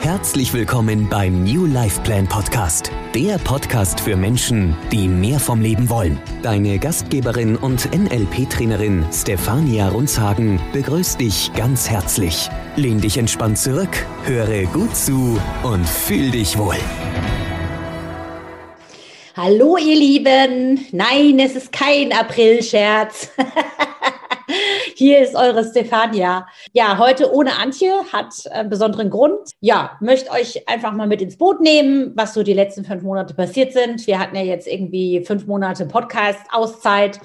Herzlich willkommen beim New Life Plan Podcast, der Podcast für Menschen, die mehr vom Leben wollen. Deine Gastgeberin und NLP-Trainerin Stefania Runzhagen begrüßt dich ganz herzlich. Lehn dich entspannt zurück, höre gut zu und fühl dich wohl. Hallo ihr Lieben, nein, es ist kein Aprilscherz. Hier ist eure Stefania. Ja, heute ohne Antje hat einen besonderen Grund. Ja, möchte euch einfach mal mit ins Boot nehmen, was so die letzten fünf Monate passiert sind. Wir hatten ja jetzt irgendwie fünf Monate Podcast-Auszeit.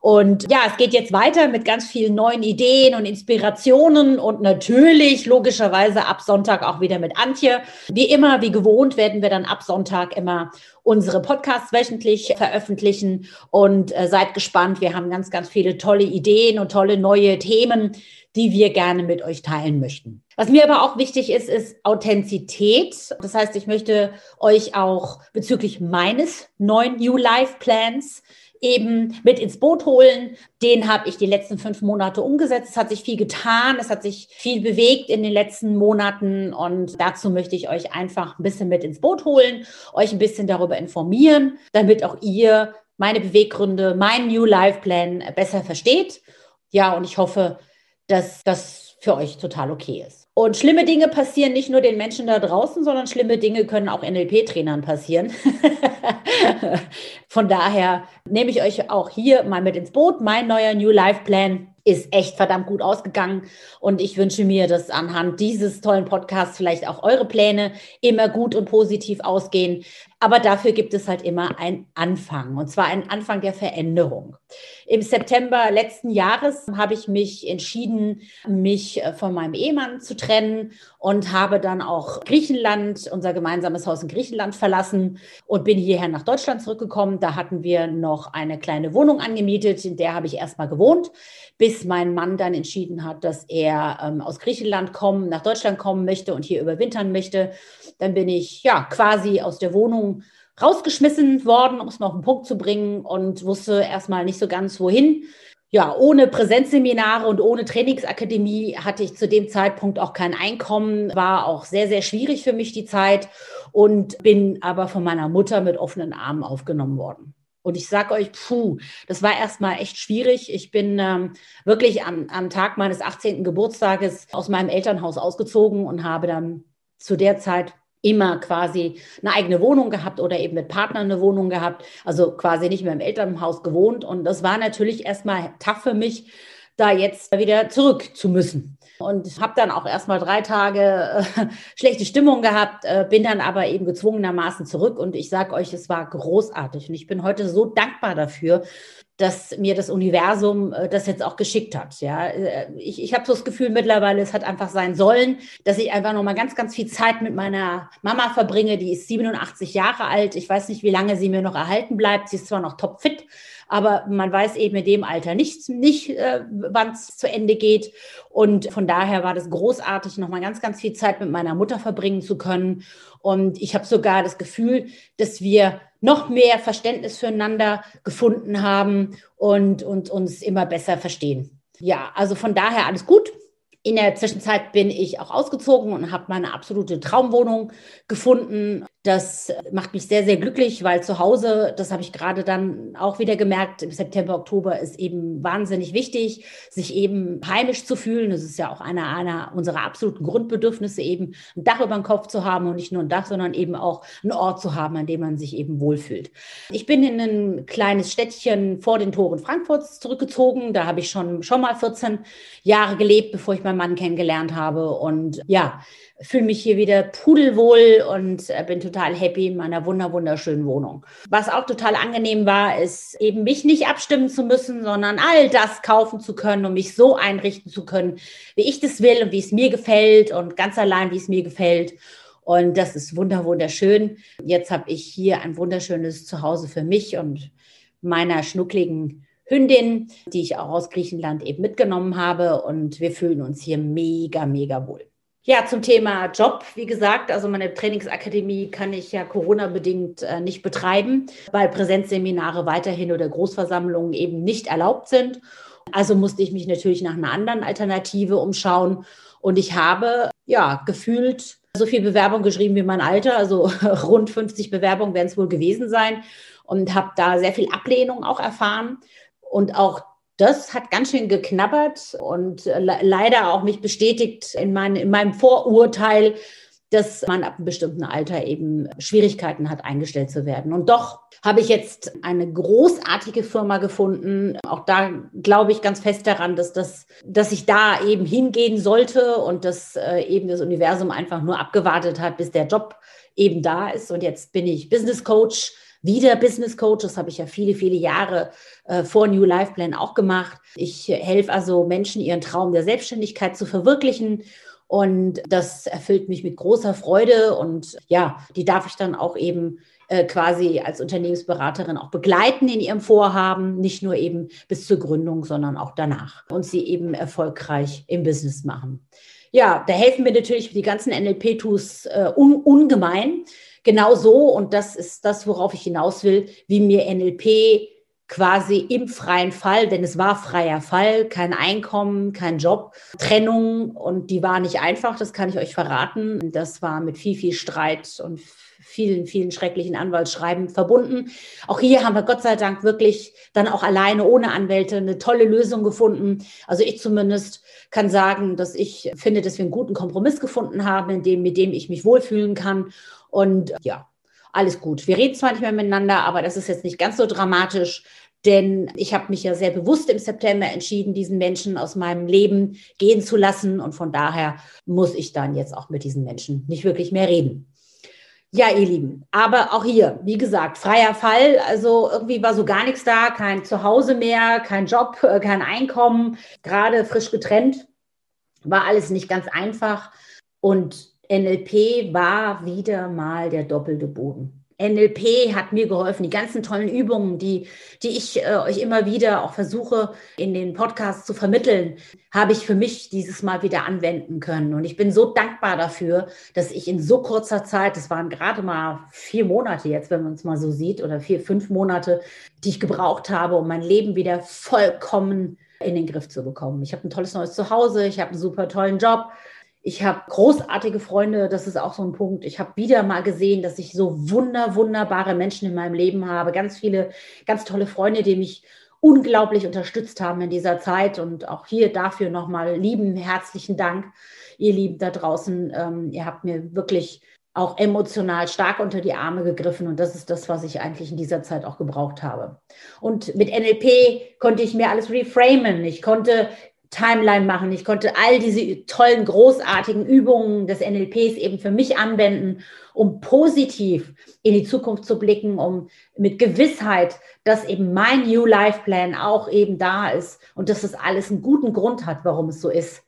Und ja, es geht jetzt weiter mit ganz vielen neuen Ideen und Inspirationen und natürlich logischerweise ab Sonntag auch wieder mit Antje. Wie immer, wie gewohnt, werden wir dann ab Sonntag immer unsere Podcasts wöchentlich veröffentlichen und äh, seid gespannt. Wir haben ganz, ganz viele tolle Ideen und tolle neue Themen, die wir gerne mit euch teilen möchten. Was mir aber auch wichtig ist, ist Authentizität. Das heißt, ich möchte euch auch bezüglich meines neuen New Life Plans eben mit ins Boot holen. Den habe ich die letzten fünf Monate umgesetzt. Es hat sich viel getan, es hat sich viel bewegt in den letzten Monaten und dazu möchte ich euch einfach ein bisschen mit ins Boot holen, euch ein bisschen darüber informieren, damit auch ihr meine Beweggründe, meinen New Life Plan besser versteht. Ja, und ich hoffe, dass das für euch total okay ist. Und schlimme Dinge passieren nicht nur den Menschen da draußen, sondern schlimme Dinge können auch NLP-Trainern passieren. Von daher nehme ich euch auch hier mal mit ins Boot. Mein neuer New Life Plan ist echt verdammt gut ausgegangen. Und ich wünsche mir, dass anhand dieses tollen Podcasts vielleicht auch eure Pläne immer gut und positiv ausgehen. Aber dafür gibt es halt immer einen Anfang, und zwar einen Anfang der Veränderung. Im September letzten Jahres habe ich mich entschieden, mich äh, von meinem Ehemann zu trennen und habe dann auch Griechenland, unser gemeinsames Haus in Griechenland verlassen und bin hierher nach Deutschland zurückgekommen. Da hatten wir noch eine kleine Wohnung angemietet, in der habe ich erstmal gewohnt, bis mein Mann dann entschieden hat, dass er ähm, aus Griechenland kommen, nach Deutschland kommen möchte und hier überwintern möchte. Dann bin ich ja quasi aus der Wohnung rausgeschmissen worden, um es mal auf den Punkt zu bringen und wusste erstmal nicht so ganz wohin. Ja, ohne Präsenzseminare und ohne Trainingsakademie hatte ich zu dem Zeitpunkt auch kein Einkommen, war auch sehr, sehr schwierig für mich die Zeit und bin aber von meiner Mutter mit offenen Armen aufgenommen worden. Und ich sage euch, puh, das war erstmal echt schwierig. Ich bin ähm, wirklich am, am Tag meines 18. Geburtstages aus meinem Elternhaus ausgezogen und habe dann zu der Zeit immer quasi eine eigene Wohnung gehabt oder eben mit Partnern eine Wohnung gehabt, also quasi nicht mehr im Elternhaus gewohnt. Und das war natürlich erstmal tough für mich, da jetzt wieder zurück zu müssen. Und habe dann auch erstmal drei Tage äh, schlechte Stimmung gehabt, äh, bin dann aber eben gezwungenermaßen zurück. Und ich sage euch, es war großartig. Und ich bin heute so dankbar dafür, dass mir das Universum äh, das jetzt auch geschickt hat. Ja, äh, ich, ich habe so das Gefühl mittlerweile, es hat einfach sein sollen, dass ich einfach noch mal ganz, ganz viel Zeit mit meiner Mama verbringe. Die ist 87 Jahre alt. Ich weiß nicht, wie lange sie mir noch erhalten bleibt. Sie ist zwar noch topfit, aber man weiß eben in dem Alter nicht, nicht äh, wann es zu Ende geht. Und von daher war das großartig, noch mal ganz, ganz viel Zeit mit meiner Mutter verbringen zu können. Und ich habe sogar das Gefühl, dass wir noch mehr Verständnis füreinander gefunden haben und, und uns immer besser verstehen. Ja, also von daher alles gut. In der Zwischenzeit bin ich auch ausgezogen und habe meine absolute Traumwohnung gefunden. Das macht mich sehr, sehr glücklich, weil zu Hause, das habe ich gerade dann auch wieder gemerkt, im September, Oktober ist eben wahnsinnig wichtig, sich eben heimisch zu fühlen. Das ist ja auch einer, einer unserer absoluten Grundbedürfnisse, eben ein Dach über dem Kopf zu haben und nicht nur ein Dach, sondern eben auch einen Ort zu haben, an dem man sich eben wohlfühlt. Ich bin in ein kleines Städtchen vor den Toren Frankfurts zurückgezogen. Da habe ich schon, schon mal 14 Jahre gelebt, bevor ich meinen Mann kennengelernt habe. Und ja, fühle mich hier wieder pudelwohl und äh, bin total happy in meiner wunder wunderschönen Wohnung. Was auch total angenehm war, ist eben mich nicht abstimmen zu müssen, sondern all das kaufen zu können und mich so einrichten zu können, wie ich das will und wie es mir gefällt und ganz allein, wie es mir gefällt. Und das ist wunder wunderschön. Jetzt habe ich hier ein wunderschönes Zuhause für mich und meiner schnuckligen Hündin, die ich auch aus Griechenland eben mitgenommen habe. Und wir fühlen uns hier mega, mega wohl. Ja, zum Thema Job, wie gesagt, also meine Trainingsakademie kann ich ja Corona-bedingt äh, nicht betreiben, weil Präsenzseminare weiterhin oder Großversammlungen eben nicht erlaubt sind. Also musste ich mich natürlich nach einer anderen Alternative umschauen. Und ich habe ja gefühlt so viel Bewerbung geschrieben wie mein Alter, also rund 50 Bewerbungen werden es wohl gewesen sein und habe da sehr viel Ablehnung auch erfahren und auch das hat ganz schön geknabbert und äh, leider auch mich bestätigt in, mein, in meinem Vorurteil, dass man ab einem bestimmten Alter eben Schwierigkeiten hat, eingestellt zu werden. Und doch habe ich jetzt eine großartige Firma gefunden. Auch da glaube ich ganz fest daran, dass, das, dass ich da eben hingehen sollte und dass äh, eben das Universum einfach nur abgewartet hat, bis der Job eben da ist. Und jetzt bin ich Business Coach wieder Business Coach. Das habe ich ja viele, viele Jahre äh, vor New Life Plan auch gemacht. Ich helfe also Menschen, ihren Traum der Selbstständigkeit zu verwirklichen. Und das erfüllt mich mit großer Freude. Und ja, die darf ich dann auch eben äh, quasi als Unternehmensberaterin auch begleiten in ihrem Vorhaben, nicht nur eben bis zur Gründung, sondern auch danach und sie eben erfolgreich im Business machen. Ja, da helfen mir natürlich die ganzen NLP-Tools äh, un ungemein genau so, und das ist das, worauf ich hinaus will, wie mir NLP quasi im freien Fall, denn es war freier Fall, kein Einkommen, kein Job, Trennung und die war nicht einfach, das kann ich euch verraten. Das war mit viel, viel Streit und vielen, vielen schrecklichen Anwaltsschreiben verbunden. Auch hier haben wir Gott sei Dank wirklich dann auch alleine ohne Anwälte eine tolle Lösung gefunden. Also ich zumindest kann sagen, dass ich finde, dass wir einen guten Kompromiss gefunden haben, in dem, mit dem ich mich wohlfühlen kann und ja, alles gut. Wir reden zwar nicht mehr miteinander, aber das ist jetzt nicht ganz so dramatisch, denn ich habe mich ja sehr bewusst im September entschieden, diesen Menschen aus meinem Leben gehen zu lassen. Und von daher muss ich dann jetzt auch mit diesen Menschen nicht wirklich mehr reden. Ja, ihr Lieben, aber auch hier, wie gesagt, freier Fall. Also irgendwie war so gar nichts da, kein Zuhause mehr, kein Job, äh, kein Einkommen, gerade frisch getrennt. War alles nicht ganz einfach. Und NLP war wieder mal der doppelte Boden. NLP hat mir geholfen, die ganzen tollen Übungen, die, die ich äh, euch immer wieder auch versuche in den Podcasts zu vermitteln, habe ich für mich dieses Mal wieder anwenden können. Und ich bin so dankbar dafür, dass ich in so kurzer Zeit, das waren gerade mal vier Monate jetzt, wenn man es mal so sieht, oder vier, fünf Monate, die ich gebraucht habe, um mein Leben wieder vollkommen in den Griff zu bekommen. Ich habe ein tolles neues Zuhause, ich habe einen super tollen Job, ich habe großartige Freunde, das ist auch so ein Punkt. Ich habe wieder mal gesehen, dass ich so wunder, wunderbare Menschen in meinem Leben habe. Ganz viele, ganz tolle Freunde, die mich unglaublich unterstützt haben in dieser Zeit. Und auch hier dafür nochmal lieben, herzlichen Dank, ihr Lieben da draußen. Ähm, ihr habt mir wirklich auch emotional stark unter die Arme gegriffen. Und das ist das, was ich eigentlich in dieser Zeit auch gebraucht habe. Und mit NLP konnte ich mir alles reframen. Ich konnte Timeline machen. Ich konnte all diese tollen, großartigen Übungen des NLPs eben für mich anwenden, um positiv in die Zukunft zu blicken, um mit Gewissheit, dass eben mein New Life Plan auch eben da ist und dass das alles einen guten Grund hat, warum es so ist,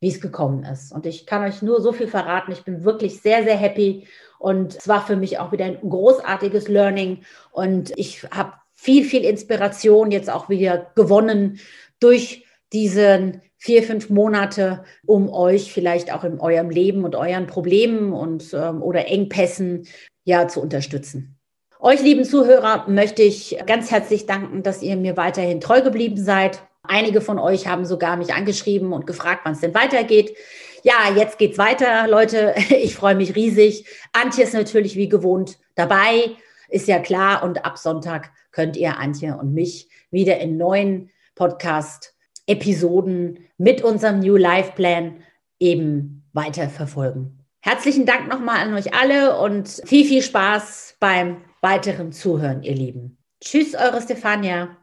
wie es gekommen ist. Und ich kann euch nur so viel verraten. Ich bin wirklich sehr, sehr happy und es war für mich auch wieder ein großartiges Learning und ich habe viel, viel Inspiration jetzt auch wieder gewonnen durch diesen vier, fünf Monate, um euch vielleicht auch in eurem Leben und euren Problemen und ähm, oder Engpässen ja zu unterstützen. Euch, lieben Zuhörer, möchte ich ganz herzlich danken, dass ihr mir weiterhin treu geblieben seid. Einige von euch haben sogar mich angeschrieben und gefragt, wann es denn weitergeht. Ja, jetzt geht's weiter, Leute. Ich freue mich riesig. Antje ist natürlich wie gewohnt dabei, ist ja klar. Und ab Sonntag könnt ihr Antje und mich wieder in neuen Podcast Episoden mit unserem New Life Plan eben weiter verfolgen. Herzlichen Dank nochmal an euch alle und viel, viel Spaß beim weiteren Zuhören, ihr Lieben. Tschüss, eure Stefania.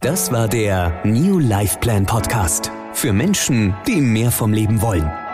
Das war der New Life Plan Podcast für Menschen, die mehr vom Leben wollen.